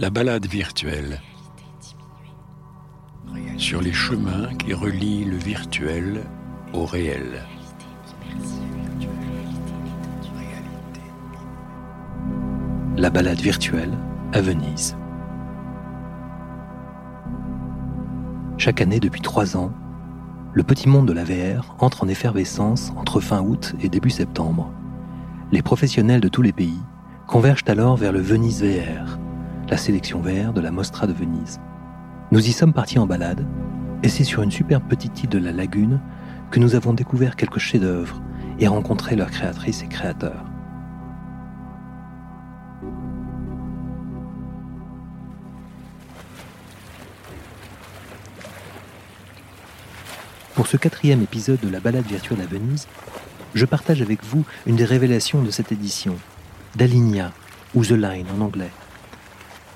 La balade virtuelle. Sur les chemins qui relient le virtuel au réel. La balade virtuelle à Venise. Chaque année depuis trois ans, le petit monde de la VR entre en effervescence entre fin août et début septembre. Les professionnels de tous les pays convergent alors vers le Venise VR, la sélection VR de la Mostra de Venise. Nous y sommes partis en balade, et c'est sur une superbe petite île de la lagune que nous avons découvert quelques chefs-d'œuvre et rencontré leurs créatrices et créateurs. Pour ce quatrième épisode de la balade virtuelle à Venise, je partage avec vous une des révélations de cette édition, d'Aligna, ou The Line en anglais.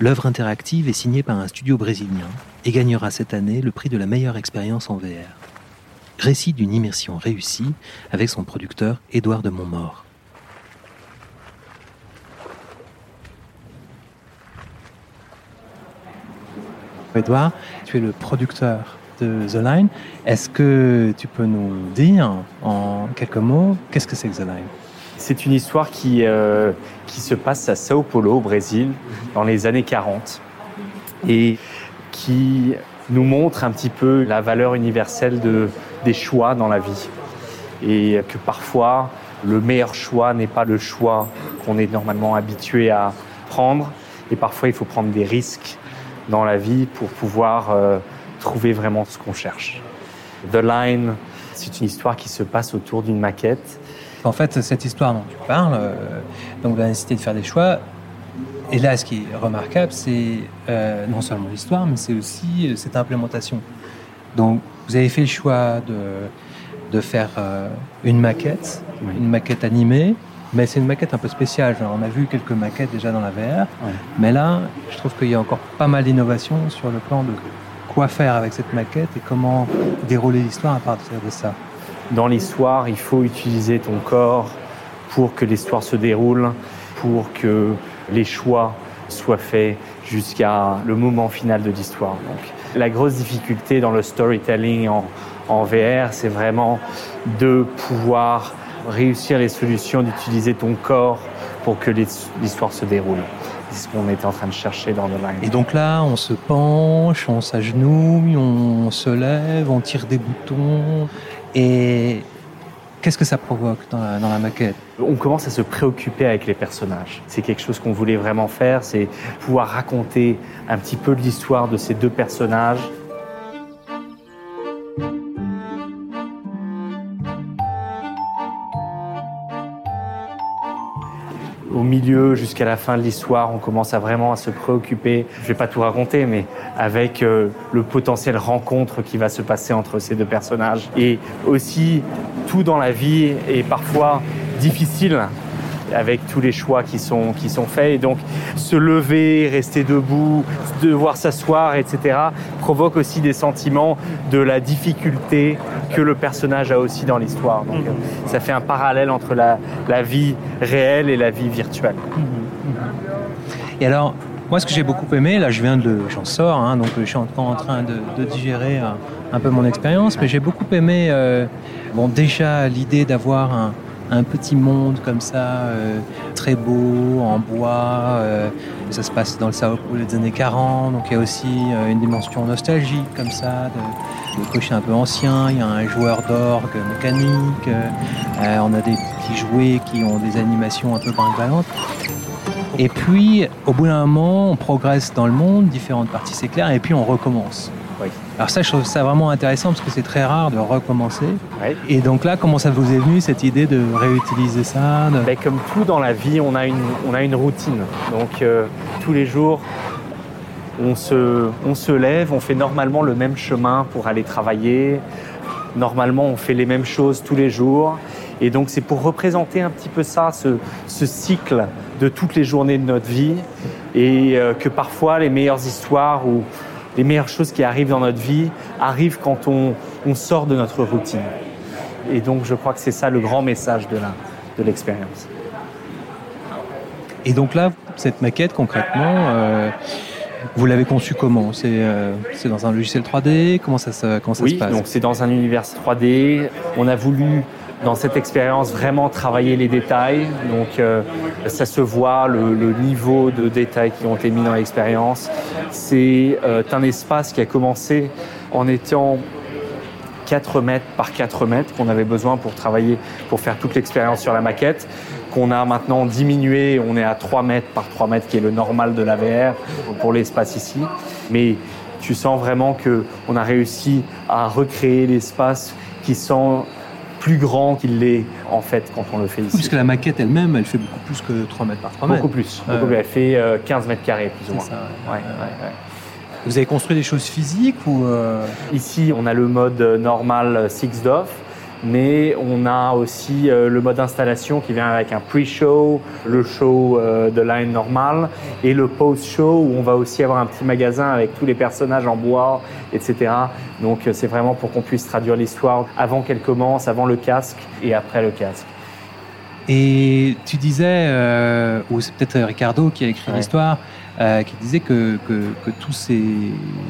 L'œuvre interactive est signée par un studio brésilien et gagnera cette année le prix de la meilleure expérience en VR. Récit d'une immersion réussie avec son producteur Édouard de Montmort. Édouard, tu es le producteur de The Line. Est-ce que tu peux nous dire en quelques mots qu'est-ce que c'est que The Line? C'est une histoire qui, euh, qui se passe à Sao Paulo, au Brésil, dans les années 40, et qui nous montre un petit peu la valeur universelle de, des choix dans la vie. Et que parfois, le meilleur choix n'est pas le choix qu'on est normalement habitué à prendre. Et parfois, il faut prendre des risques dans la vie pour pouvoir euh, trouver vraiment ce qu'on cherche. The Line, c'est une histoire qui se passe autour d'une maquette. En fait, cette histoire dont tu parles, euh, donc la nécessité de faire des choix, et là, ce qui est remarquable, c'est euh, non seulement l'histoire, mais c'est aussi euh, cette implémentation. Donc, vous avez fait le choix de, de faire euh, une maquette, Oui. une maquette animée, mais c'est une maquette un peu spéciale. Genre, on a vu quelques maquettes déjà dans la VR, mais là, je trouve qu'il y a encore pas mal d'innovations sur le plan de quoi faire avec cette maquette et comment dérouler l'histoire à partir de ça. Dans l'histoire, il faut utiliser ton corps pour que l'histoire se déroule, pour que les choix soient faits jusqu'à le moment final de l'histoire. Donc, la grosse difficulté dans le storytelling en, VR, c'est vraiment de pouvoir réussir les solutions, d'utiliser ton corps pour que l'his- l'histoire se déroule. C'est ce qu'on était en train de chercher dans The Line. Et donc là, on se penche, on s'agenouille, on se lève, on tire des boutons. Et qu'est-ce que ça provoque dans la, maquette? On commence à se préoccuper avec les personnages. C'est quelque chose qu'on voulait vraiment faire, c'est pouvoir raconter un petit peu l'histoire de ces deux personnages. Milieu, jusqu'à la fin de l'histoire, on commence à vraiment à se préoccuper. Je vais pas tout raconter, mais avec euh, le potentiel rencontre qui va se passer entre ces deux personnages. Et aussi, tout dans la vie est parfois difficile avec tous les choix qui sont, qui sont faits. Et donc, se lever, rester debout, devoir s'asseoir, etc., provoque aussi des sentiments de la difficulté que le personnage a aussi dans l'histoire. Donc, euh, ça fait un parallèle entre la, la vie réelle et la vie virtuelle. Et alors, moi, ce que j'ai beaucoup aimé, là, je viens de, j'en sors, hein, donc je suis encore en train de, de digérer un, un peu mon expérience, mais j'ai beaucoup aimé, euh, bon, déjà l'idée d'avoir un, un petit monde comme ça, euh, très beau, en bois. euh, ça se passe dans le Sao Paulo des années 40, donc il y a aussi euh, une dimension nostalgique comme ça, de, de un peu ancien. Il y a un joueur d'orgue mécanique. on a des petits jouets qui ont des animations un peu brinque et puis, au bout d'un moment, on progresse dans le monde, différentes parties s'éclairent, et puis on recommence. Oui. Alors ça, je trouve ça vraiment intéressant parce que c'est très rare de recommencer. Et donc là, comment ça vous est venu cette idée de réutiliser ça de- Ben, comme tout dans la vie, on a une, on a une routine. Donc euh, tous les jours, on se, on se lève, on fait normalement le même chemin pour aller travailler. Normalement, on fait les mêmes choses tous les jours. Et donc c'est pour représenter un petit peu ça, ce, ce cycle de toutes les journées de notre vie. Et euh, que parfois les meilleures histoires ou les meilleures choses qui arrivent dans notre vie arrivent quand on, on sort de notre routine. Et donc je crois que c'est ça le grand message de l'expérience. Et donc là, cette maquette, concrètement, euh, Vous l'avez conçu comment? C'est euh, c'est dans un logiciel 3D Comment ça, se, comment ça oui, se passe? donc c'est dans un univers 3D. On a voulu dans cette expérience vraiment travailler les détails. Donc euh, ça se voit le, niveau de détails qui ont été mis dans l'expérience. C'est euh, un espace qui a commencé en étant 4 mètres par 4 mètres qu'on avait besoin pour travailler, pour faire toute l'expérience sur la maquette, qu'on a maintenant diminué, on est à 3 mètres par 3 mètres qui est le normal de la VR pour l'espace ici. Mais tu sens vraiment qu'on a réussi à recréer l'espace qui sent plus grand qu'il l'est en fait quand on le fait ici. Puisque la maquette elle-même, elle fait beaucoup plus que 3 mètres par 3 mètres. Beaucoup plus. Beaucoup plus. Elle fait 15 mètres carrés plus ou moins. Ça, ouais, ouais, ouais. Vous avez construit des choses physiques ou euh... Ici, on a le mode normal Six Dove, mais on a aussi euh, le mode installation qui vient avec un pre-show, le show euh, de line normal et le post-show où on va aussi avoir un petit magasin avec tous les personnages en bois, etc. Donc euh, c'est vraiment pour qu'on puisse traduire l'histoire avant qu'elle commence, avant le casque et après le casque. Et tu disais, euh, ou c'est peut-être Ricardo qui a écrit Ouais. l'histoire, euh, qui disait que, que, tous ces,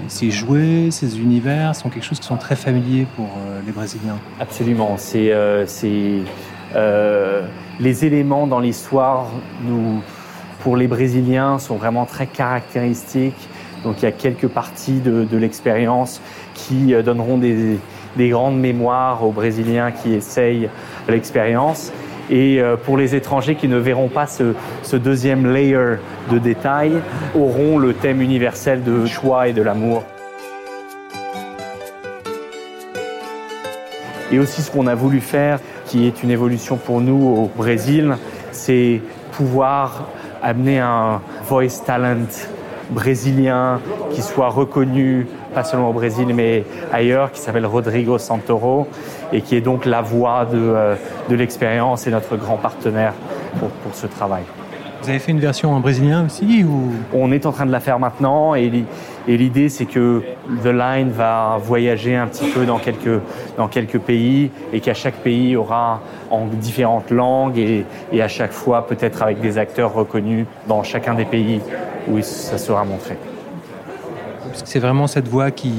ces jouets, ces univers sont quelque chose qui sont très familiers pour euh, les Brésiliens. Absolument. C'est euh, les éléments dans l'histoire pour les Brésiliens sont vraiment très caractéristiques. Donc il y a quelques parties de, de l'expérience qui donneront des, des grandes mémoires aux Brésiliens qui essayent l'expérience. Et euh, pour les étrangers qui ne verront pas ce, ce deuxième layer de détails, auront le thème universel de choix et de l'amour. Et aussi ce qu'on a voulu faire, qui est une évolution pour nous au Brésil, c'est pouvoir amener un voice talent brésilien qui soit reconnu, pas seulement au Brésil, mais ailleurs, qui s'appelle Rodrigo Santoro, et qui est donc la voix de, euh, de l'expérience et notre grand partenaire pour, pour ce travail. Vous avez fait une version en brésilien aussi ou? On est en train de la faire maintenant et, et l'idée c'est que The Line va voyager un petit peu dans quelques, dans quelques pays et qu'à chaque pays aura en différentes langues et, et à chaque fois peut-être avec des acteurs reconnus dans chacun des pays où ça sera montré. C'est vraiment cette voix qui,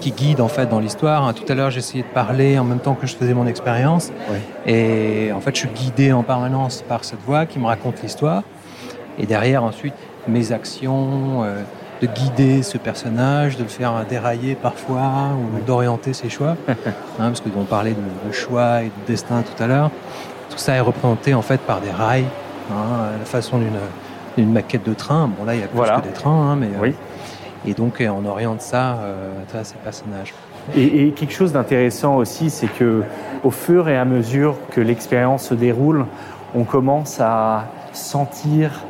qui guide en fait dans l'histoire. hein. Tout à l'heure, j'essayais de parler en même temps que je faisais mon expérience. Oui. Et en fait, je suis guidé en permanence par cette voix qui me raconte l'histoire. Et derrière, ensuite, mes actions, euh, de guider ce personnage, de le faire dérailler parfois, ou d'orienter ses choix. Hein, parce que on parlait de, de choix et de destin tout à l'heure. Tout ça est représenté en fait par des rails, hein, à la façon d'une maquette de train. Bon là, il y a plus Voilà. que des trains, hein, mais euh, et donc, euh, on oriente ça euh, à ces personnages. Et, et quelque chose d'intéressant aussi, c'est que au fur et à mesure que l'expérience se déroule, on commence à sentir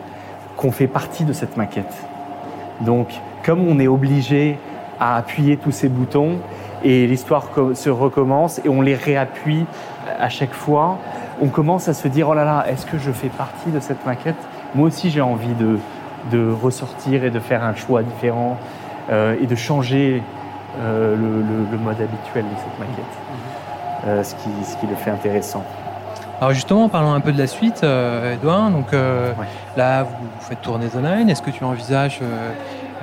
qu'on fait partie de cette maquette. Donc, comme on est obligé à appuyer tous ces boutons et l'histoire se recommence et on les réappuie à chaque fois, on commence à se dire oh là là, est-ce que je fais partie de cette maquette? Moi aussi, j'ai envie de, de ressortir et de faire un choix différent euh, et de changer euh, le, le- le mode habituel de cette maquette. Euh, ce, qui, ce qui le fait intéressant. Alors justement, parlons un peu de la suite, euh, Edouard. Donc euh, Ouais. là, vous, vous faites tourner The Line. Est-ce que tu envisages euh,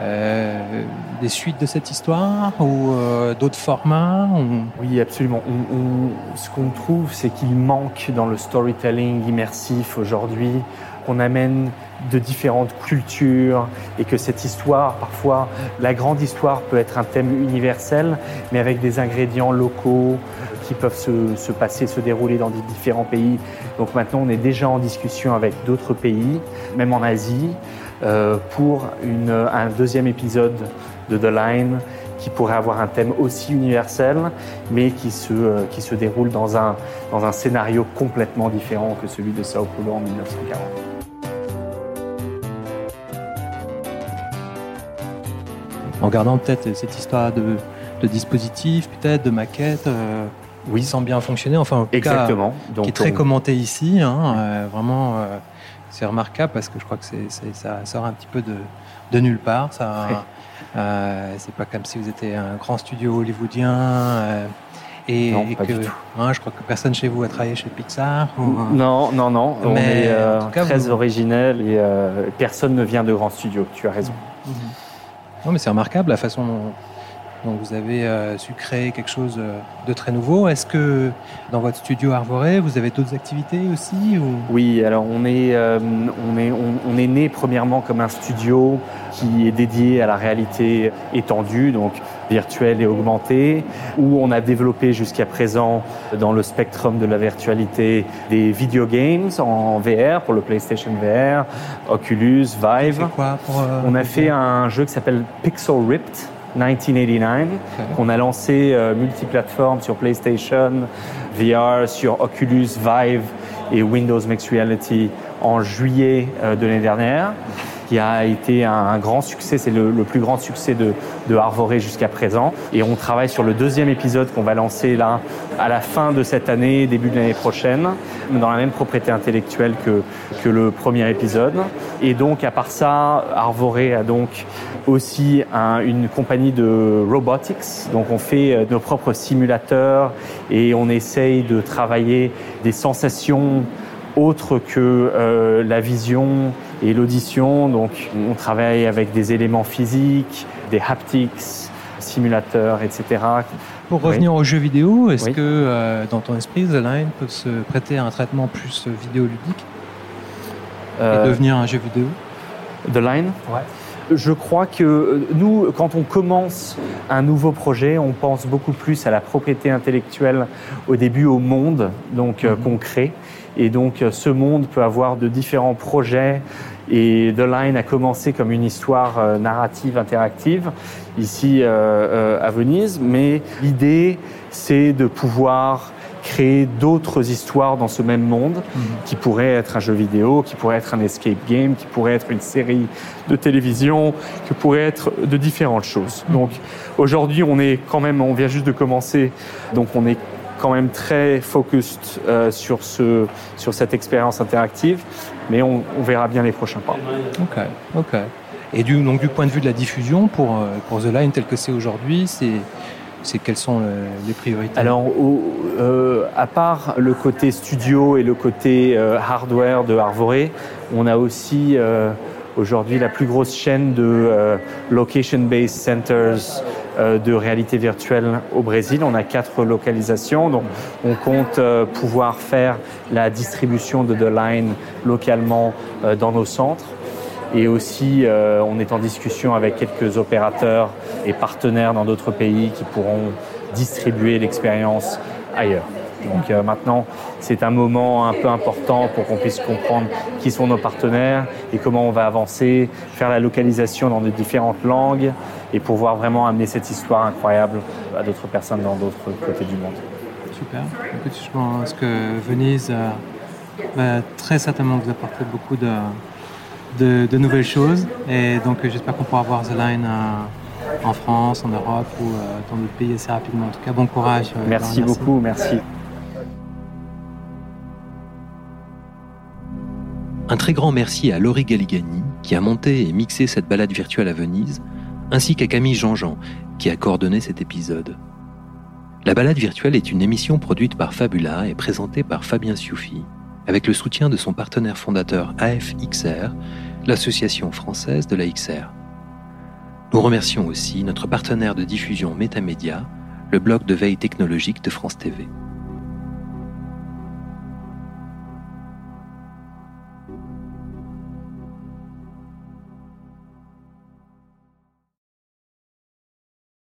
euh, des suites de cette histoire ou euh, d'autres formats ou- Oui, absolument. On- on- ce qu'on trouve, c'est qu'il manque dans le storytelling immersif aujourd'hui, qu'on amène de différentes cultures et que cette histoire, parfois, la grande histoire peut être un thème universel, mais avec des ingrédients locaux qui peuvent se, se passer, se dérouler dans différents pays. Donc maintenant, on est déjà en discussion avec d'autres pays, même en Asie, euh, pour un deuxième épisode de The Line qui pourrait avoir un thème aussi universel, mais qui se, euh, qui se déroule dans un, dans un scénario complètement différent que celui de Sao Paulo en 1940. en gardant peut-être cette histoire de, de dispositif, peut-être de maquette, euh, Oui. semble bien fonctionner. Enfin, en tout cas, Exactement. Donc, qui est très on- commenté ici. hein, euh, vraiment, euh, c'est remarquable parce que je crois que c'est, c'est- ça sort un petit peu de, de nulle part. Ça, Ouais. euh, c'est pas comme si vous étiez un grand studio hollywoodien. et, Non, et pas que, du tout. hein, je crois que personne chez vous a travaillé chez Pixar. ou- Non, non, non. On Mais, est euh, en tout cas, très vous- originel et personne ne vient de grands studios. Tu as raison. Mhm. Non, mais c'est remarquable la façon dont donc vous avez euh, su créer quelque chose euh, de très nouveau. Est-ce que dans votre studio Arvoré, vous avez d'autres activités aussi ou... Oui, alors on est, euh, on, est, on, est né premièrement comme un studio qui est dédié à la réalité étendue, donc virtuelle et augmentée, où on a développé jusqu'à présent dans le spectrum de la virtualité des video games en VR pour le PlayStation VR, Oculus, Vive. Quoi pour, on a fait un jeu qui s'appelle Pixel Ripped 1989, qu'on a lancé euh, multiplateforme sur PlayStation, VR, sur Oculus, Vive et Windows Mixed Reality en juillet euh, de l'année dernière qui a été un, grand succès. C'est le, plus grand succès de, de Arvoré jusqu'à présent. Et on travaille sur le deuxième épisode qu'on va lancer là à la fin de cette année, début de l'année prochaine, dans la même propriété intellectuelle que, que le premier épisode. Et donc, à part ça, Arvoré a donc aussi une compagnie de robotics. Donc, on fait euh, nos propres simulateurs et on essaye de travailler des sensations autres que euh, la vision et l'audition. Donc, on travaille avec des éléments physiques, des haptics, simulateurs, etc. Pour revenir aux jeux vidéo, est-ce que euh, dans ton esprit, The Line peut se prêter à un traitement plus vidéoludique? Et devenir un jeu vidéo The Line Ouais. Je crois que euh, nous, quand on commence un nouveau projet, on pense beaucoup plus à la propriété intellectuelle au début, au monde donc mhm. qu'on crée. Et donc ce monde peut avoir de différents projets. Et The Line a commencé comme une histoire euh, narrative interactive ici euh, euh, à Venise. Mais l'idée, c'est de pouvoir créer d'autres histoires dans ce même monde, mhm. qui pourrait être un jeu vidéo, qui pourrait être un escape game, qui pourrait être une série de télévision, qui pourrait être de différentes choses. Mhm. Donc aujourd'hui, on est quand même, on vient juste de commencer, donc on est quand même très focused euh, sur, ce, sur cette expérience interactive, mais on, verra bien les prochains pas. Ok, ok. Et du, donc, du point de vue de la diffusion, pour, euh, pour The Line tel que c'est aujourd'hui, c'est, c'est quelles sont euh, les priorités? Alors, à part le côté studio et le côté hardware de Arvoré, on a aussi aujourd'hui la plus grosse chaîne de location-based centers euh, de réalité virtuelle au Brésil. On a quatre localisations, donc on compte euh, pouvoir faire la distribution de The Line localement euh, dans nos centres. Et aussi, on est en discussion avec quelques opérateurs et partenaires dans d'autres pays qui pourront distribuer l'expérience ailleurs. Donc euh, maintenant, c'est un moment un peu important pour qu'on puisse comprendre qui sont nos partenaires et comment on va avancer, faire la localisation dans de différentes langues et pouvoir vraiment amener cette histoire incroyable à d'autres personnes dans d'autres côtés du monde. Super. Écoute, je pense que Venise euh, va très certainement vous apporter beaucoup de, de, nouvelles choses et donc j'espère qu'on pourra voir The Line euh, en France, en Europe ou dans d'autres pays assez rapidement. En tout cas, bon courage. merci beaucoup, merci. Un très grand merci à Laurie Galigani qui a monté et mixé cette balade virtuelle à Venise, ainsi qu'à Camille Jean-Jean qui a coordonné cet épisode. La balade virtuelle est une émission produite par Fabula et présentée par Fabien Sioufi, avec le soutien de son partenaire fondateur AFXR, l'association française de la XR. Nous remercions aussi notre partenaire de diffusion Métamédia, le blog de veille technologique de France TV.